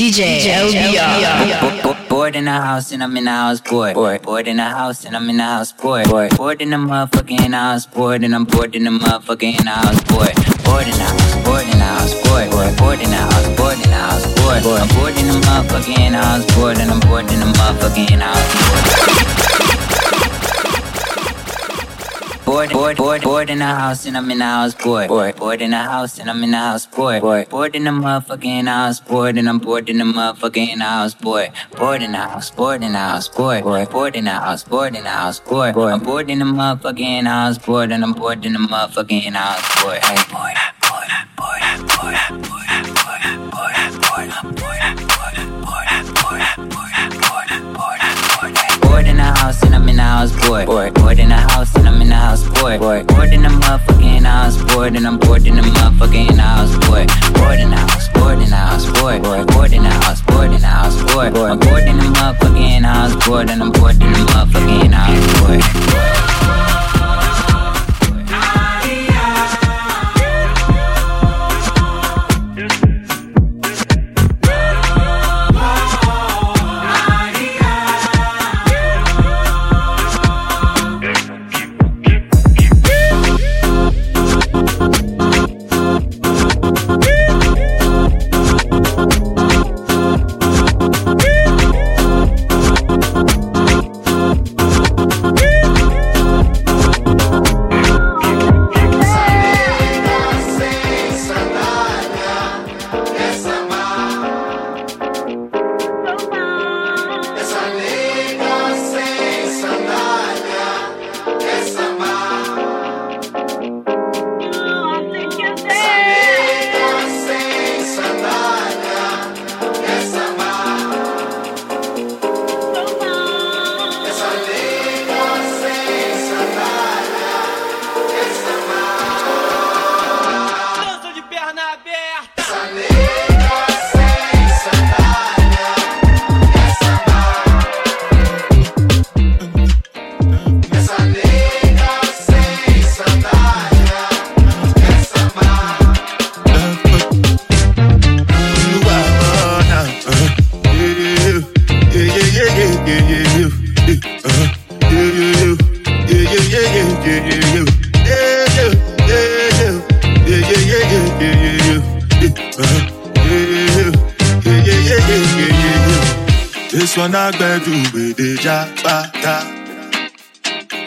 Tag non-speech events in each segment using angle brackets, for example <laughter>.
DJ, LBR. Bored in the house and I'm in the house bored. Bored, bored in the house and I'm in the house bored. Bored, bored in the motherfucking house bored and I'm bored in the motherfucking house bored. Bored in the house, bored in the house bored. Bored, bored in the house, bored in the house bored. I'm bored in the motherfucking house bored and I'm bored in the motherfucking house bored. Bored, bored, bored, bored in the house and I'm in the house bored. Bored, bored in the house and I'm in the house bored. Bored, bored in the motherfucking house bored and I'm bored in the motherfucking house bored. Bored in the house, bored in the house bored. Bored, bored in the house, bored in the house bored. I'm bored in the motherfucking house bored and I'm bored in the motherfucking house bored. Hey, bored, bored, bored, bored, house and I'm in the house bored. Bored, bored in the house and I'm in the house bored. Bored, bored in the motherfucking house bored and I'm bored in the motherfucking house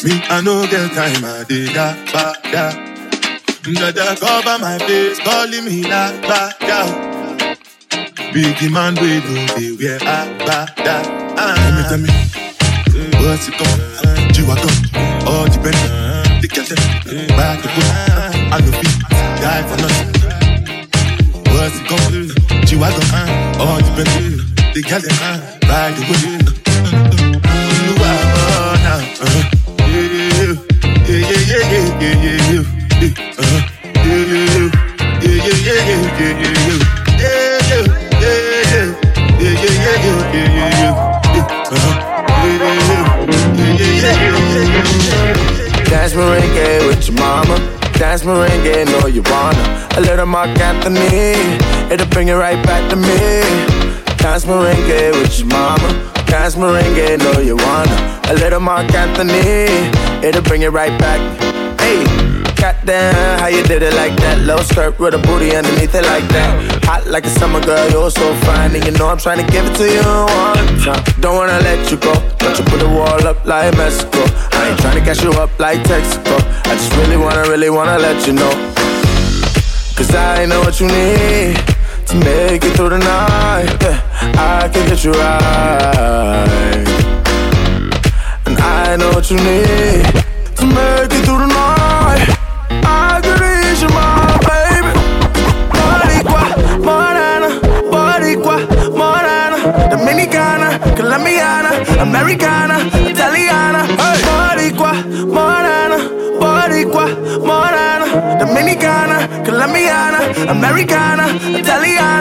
Me, I know get time, I did that ba da. Da da cover my face, calling me that ba da. Big man, we do the wear I ba da. Ah. Tell me, tell me, mm. what's it called? Do I come? All depend. They can tell, back to go. I no be die for nothing. What's it called? Do I come? All depend. They can tell, ride away. Dance merengue with your mama. Dance merengue, know you wanna. A little Marc Anthony, it'll bring it right back to me. Dance merengue with your mama. Dance merengue, know you wanna. A little Marc Anthony, it'll bring it right back. Hey, goddamn, how you did it like that? Low skirt with a booty underneath it like that. Hot like a summer girl, you're so fine, and you know I'm trying to give it to you one time. Don't wanna let you go, but you put the wall up like Mexico. I ain't trying to catch you up like Texaco. I just really wanna, really wanna let you know. Cause I know what you need to make it through the night. I can get you right. And I know what you need to make it through the night. Americana, Italiana. Boricua, morena, Boricua, morena, Dominicana, Colombiana, Americana, Italiana.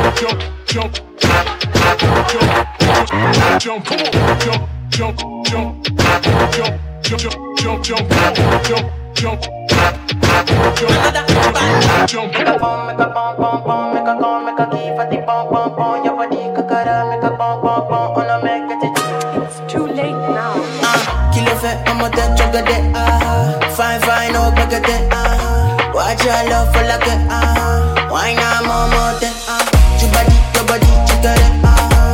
jump, jump, jump, jump, come on, jump, jump, jump, jump, jump, jump, jump, jump, jump, jump, Make a bomb, make a bomb, bomb, bomb, make a call, make a key for the bomb, bomb, bomb. Your body kakara, make a bomb, bomb, bomb, and I make it. It's too late now. Ah, kill it, I'm a dead jugger, dead ah. Fine, fine, no bugger, dead ah. Watch your love for like a ah. Why not more, more,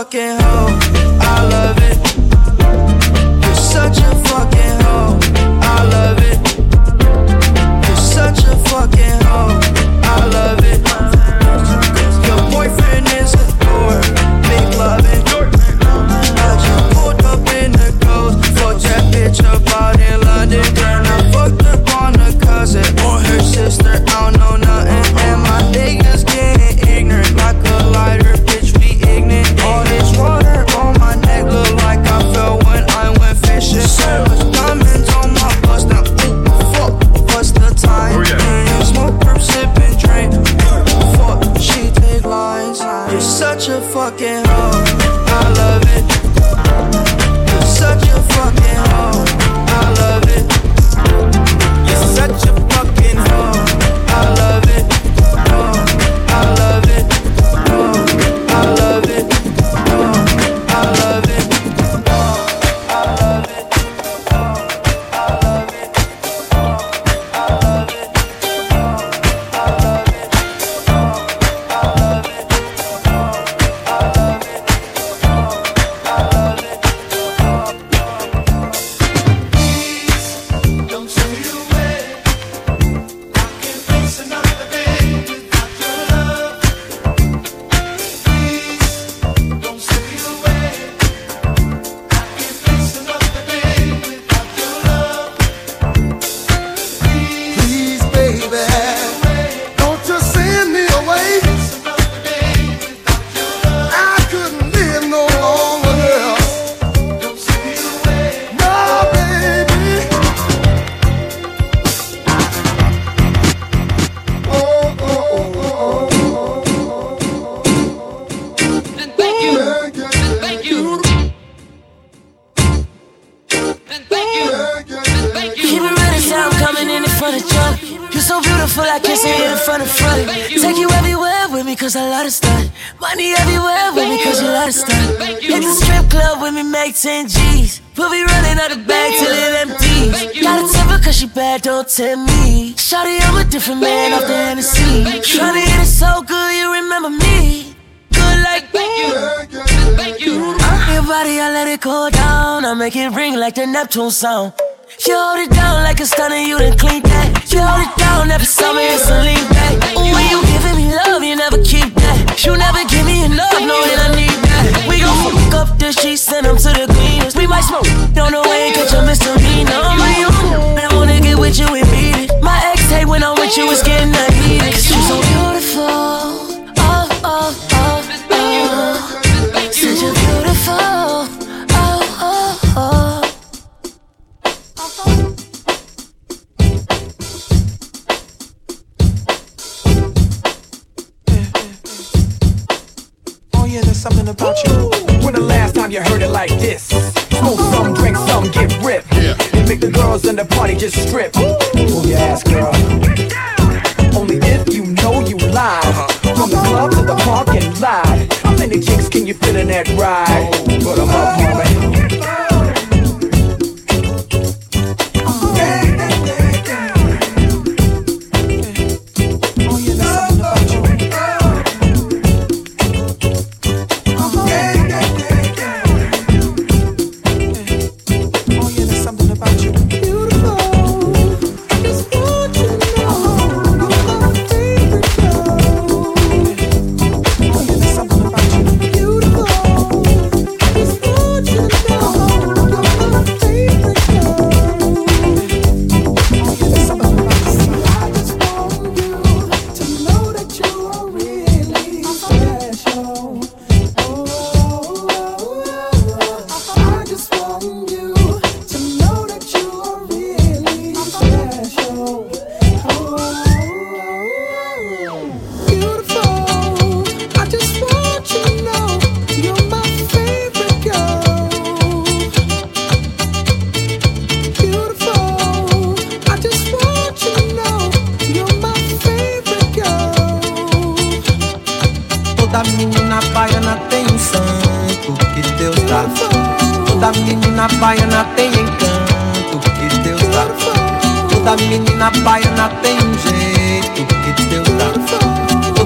fucking feel like kissing you in front of front. Take you everywhere with me, cause I love to stunt. Money everywhere with me, cause you love to stunt. Hit the strip club with me, make 10 G's. We'll be running out of bag till it empties. Got a temper cause she bad, don't tell me. Shawty, I'm a different man off the Hennessy. Tryna hit it so good, you remember me. Good like you. Your uh-huh. body, I let it go down. I make it ring like the Neptune sound. You hold it down like a stunner, you done clean that. You hold it down every summer, it's a lean back. When you giving me love, you never keep that. You never give me enough, knowing I need that. We gon' fuck up the sheets, send them to the cleaners. We might smoke, don't know where catch a misdemeanor. My own, I wanna get with you and beat it. My ex hate when I'm with you, it's getting that heated. Cause you so beautiful. About you. When the last time you heard it like this? Smoke some, drink some, get ripped. And make the girls in the party just strip. Move your ass, girl. Only if you know you live. Uh-huh. From the club to the park parking lot. How many chicks can you fit in that ride? Oh, Put 'em up,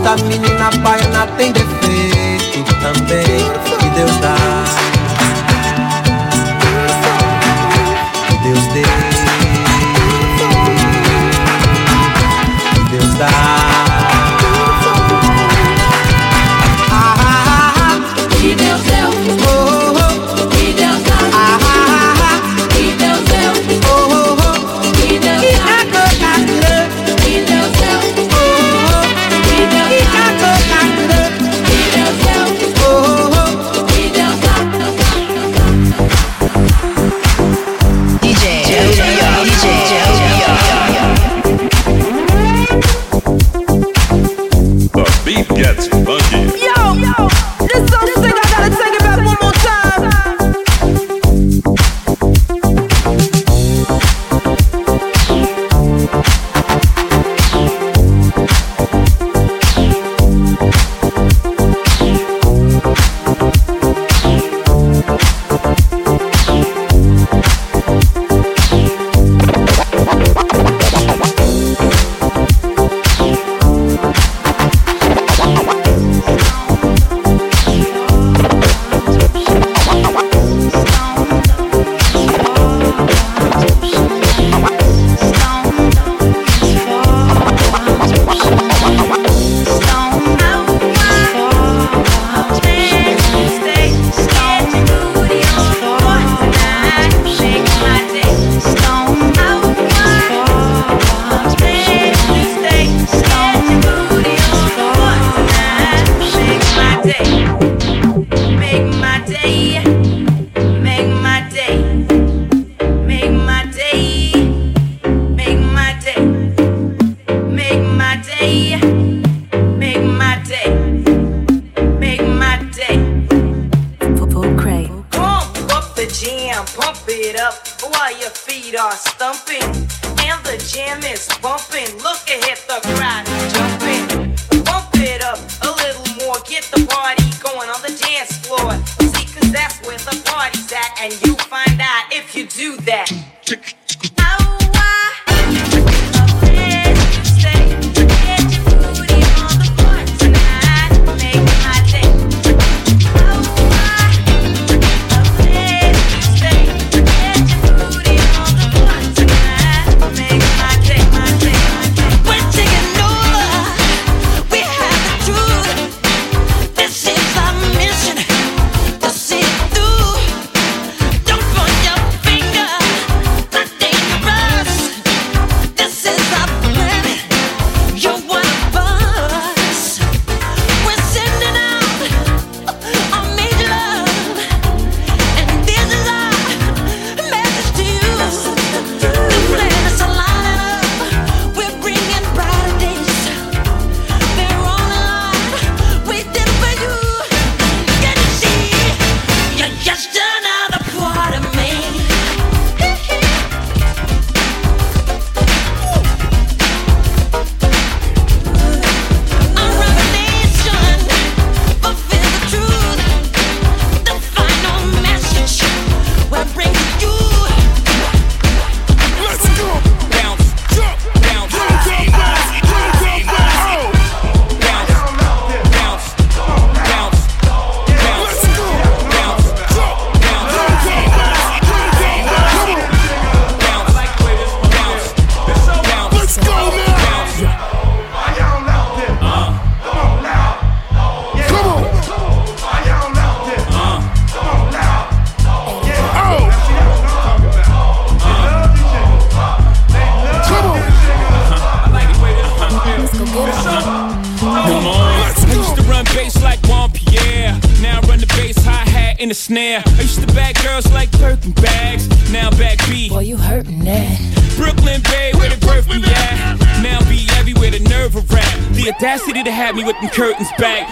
Toda menina baiana tem defeito também que Deus dá.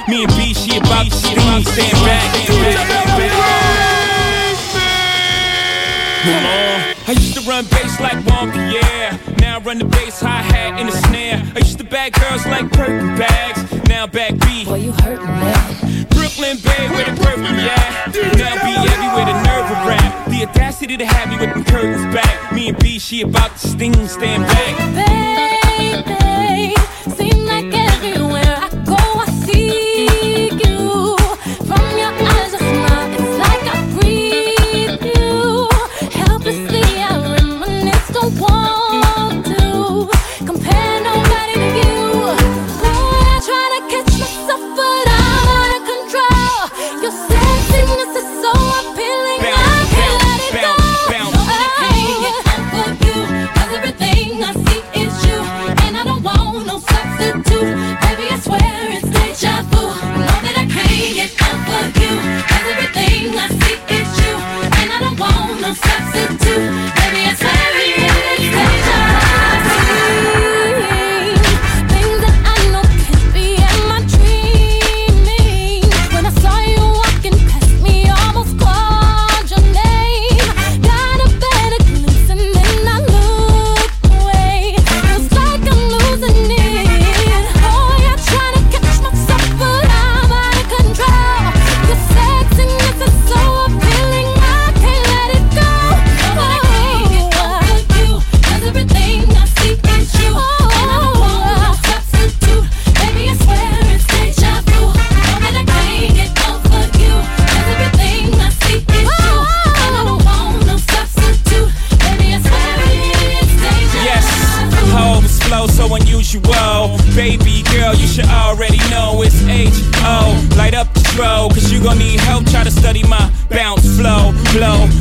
Me and B, she about to stand back. Come on. I used to run bass like Wonka, yeah. Now I run the bass, hi hat, and the snare. I used to bag girls like purple bags. Now back B. Boy, you hurtin' me. Brooklyn Bay, where the perfume Yeah. Now B everywhere the nerve will rap. The audacity to have me with the curtains back. Me and B, she about to sting, stand back. Baby.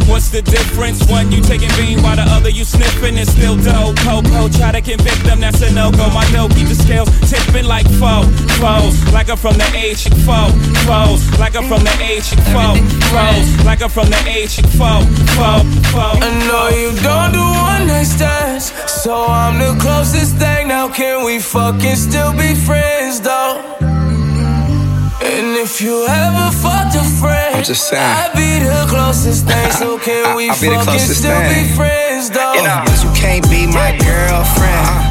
What's the difference? One you taking bean while the other you sniffing and still dope. Coco, try to convict them, that's a no go. My dough keep the scales tipping like foe, foes. Like I'm from the age foe, foes. Like I'm from the age foe, foes. Like I'm from the age foe, foe, foe. I know you don't do one night stands, so I'm the closest thing. Now can we fucking still be friends though? And if you ever fucked a friend. I'm just saying. I be the closest thing, so can <laughs> we I, I be the closest still thing. be friends, though? You know, you can't be my girlfriend. Uh-huh.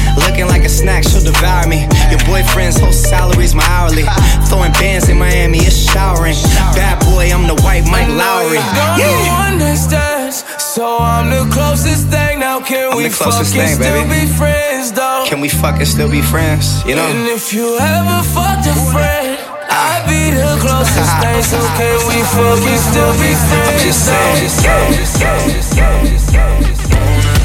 Looking like a snack, she'll devour me. Your boyfriend's whole salary's my hourly. Throwing bands in Miami, it's showering. Bad boy, I'm the white Mike Lowrey. Yeah. so I'm the closest thing. Now can I'm we fucking thing, still be friends though? Can we fucking still be friends? You know? And if you ever fucked a friend, I'd be the ah. closest thing. So can we fucking still be friends? I'm just saying, just saying, just saying, just saying, just saying.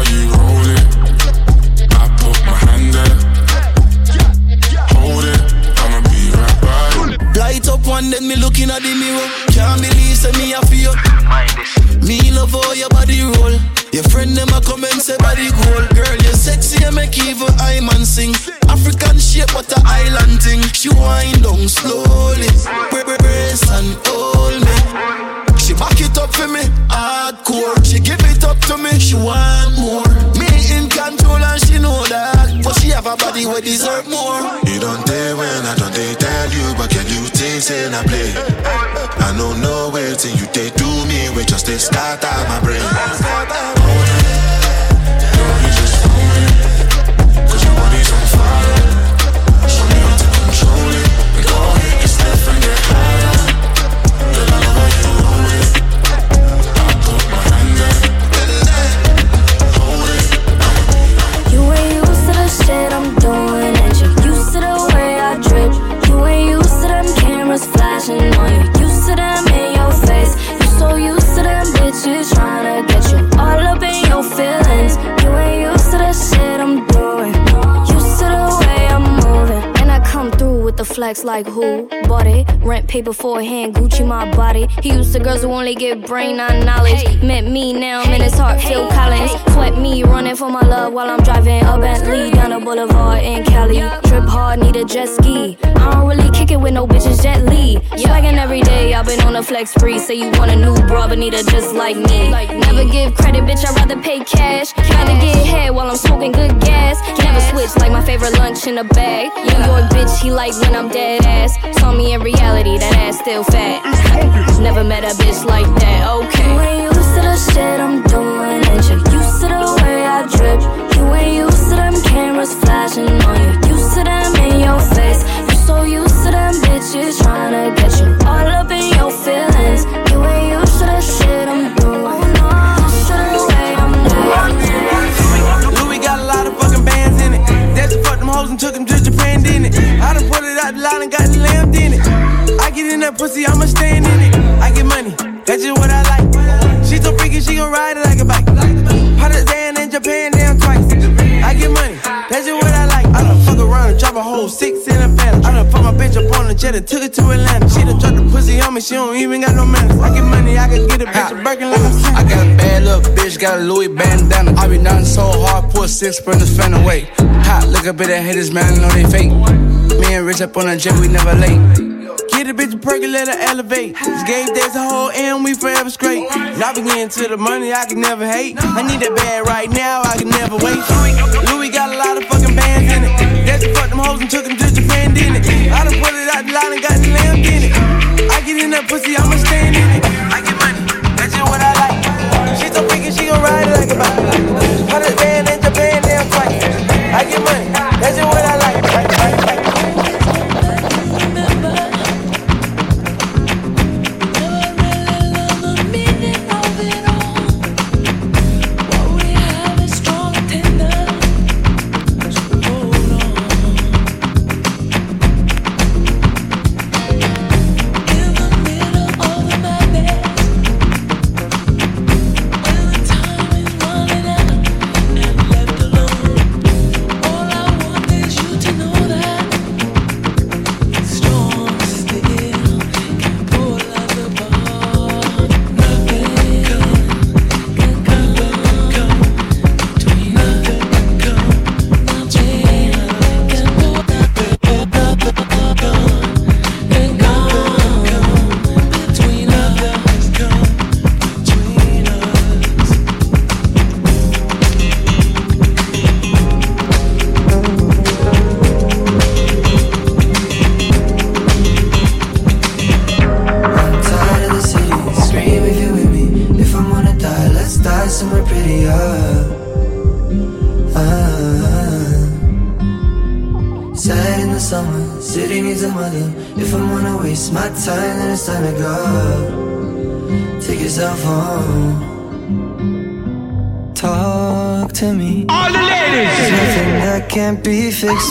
I put my hand there. Light up one, then me looking at the mirror. Can't believe say me a feel. Me love how your body roll. Your friend them a come and say body cool. Girl, you sexy and make even I man sing. African shape, but a island thing. She wind down slowly. Bitches trying to get you all up in your feelings. You ain't used flex like who bought it? Rent paid beforehand, Gucci my body. He used to girls who only get brain not knowledge. Met me now, I'm in his heart, Phil Collins. Sweat me running for my love while I'm driving a Bentley down the boulevard in Cali. Trip hard, need a jet ski. I don't really kick it with no bitches, Jet Li. Swaggin' every day, I've been on a flex spree. Say you want a new bra, but need a just like me. Like Never give credit, bitch, I'd rather pay cash. Rather get head while I'm smoking good gas. Never switch like my favorite lunch in a bag. New York bitch, he like when I'm dead ass. Saw me in reality, that ass still fat. Never met a bitch like that, okay. You ain't used to the shit I'm doing, and you used to the way I drip. You ain't used to them cameras flashing on you. Used to them it to Atlanta. She done dropped the pussy on me, she don't even got no manners. I get money, I can get a bitch a Birkin like I'm saying. I got a bad little bitch, got a Louis bandana. I be nothing so hard, put six sprinters fan away. Hot, look up at the haters, man, I know they fake. Me and Rich up on a jet, we never late. Get a bitch a her elevate. This game days a whole and we forever straight. Now we getting to the money, I can never hate. I need that bad right now, I can never wait. Line and got lamb in it. I get in that pussy, I'ma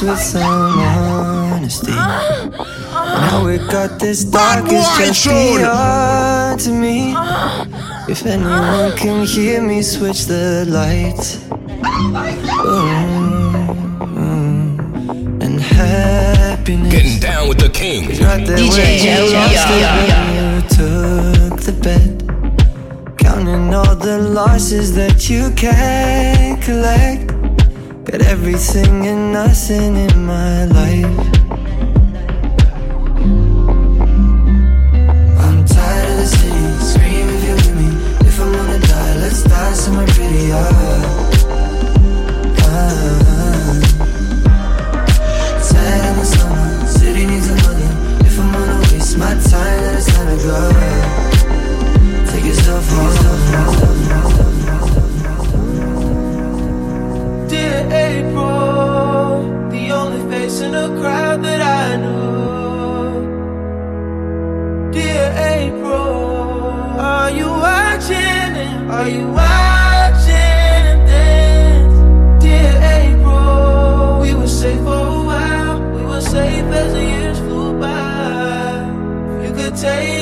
be fixed with some honesty. Now we got this dark, it's just beyond to me. If anyone can hear me, switch the lights. Mm, and happiness. Getting down with the king. Right there where you lost it when you took the bet. Counting all the losses that you can't collect. Got everything and nothing in my life. I'm tired of the city. Scream if you're with me. If I'm gonna die, let's die somewhere prettier. Ah. Tired of the summer. City needs a mother. If I'm gonna waste my time, then it's time to go. Take yourself home. In the crowd that I knew. Dear April, are you watching? it? Are you watching this? Dear April, we were safe for a while. We were safe as the years flew by. You could take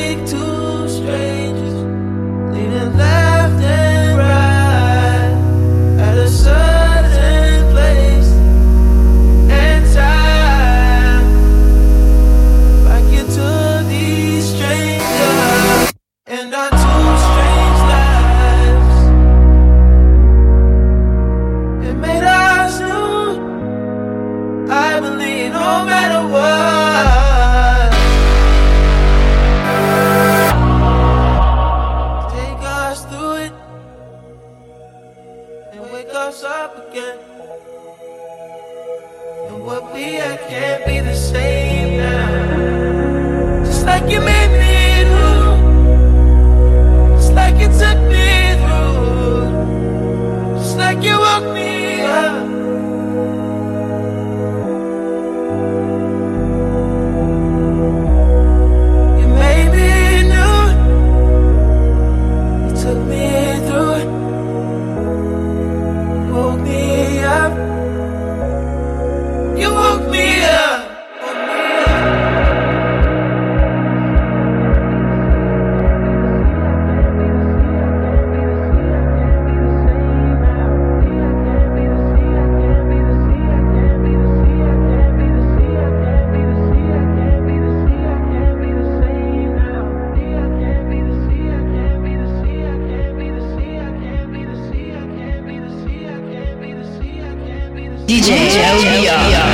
what we had can't be the same now. DJ Joe uh,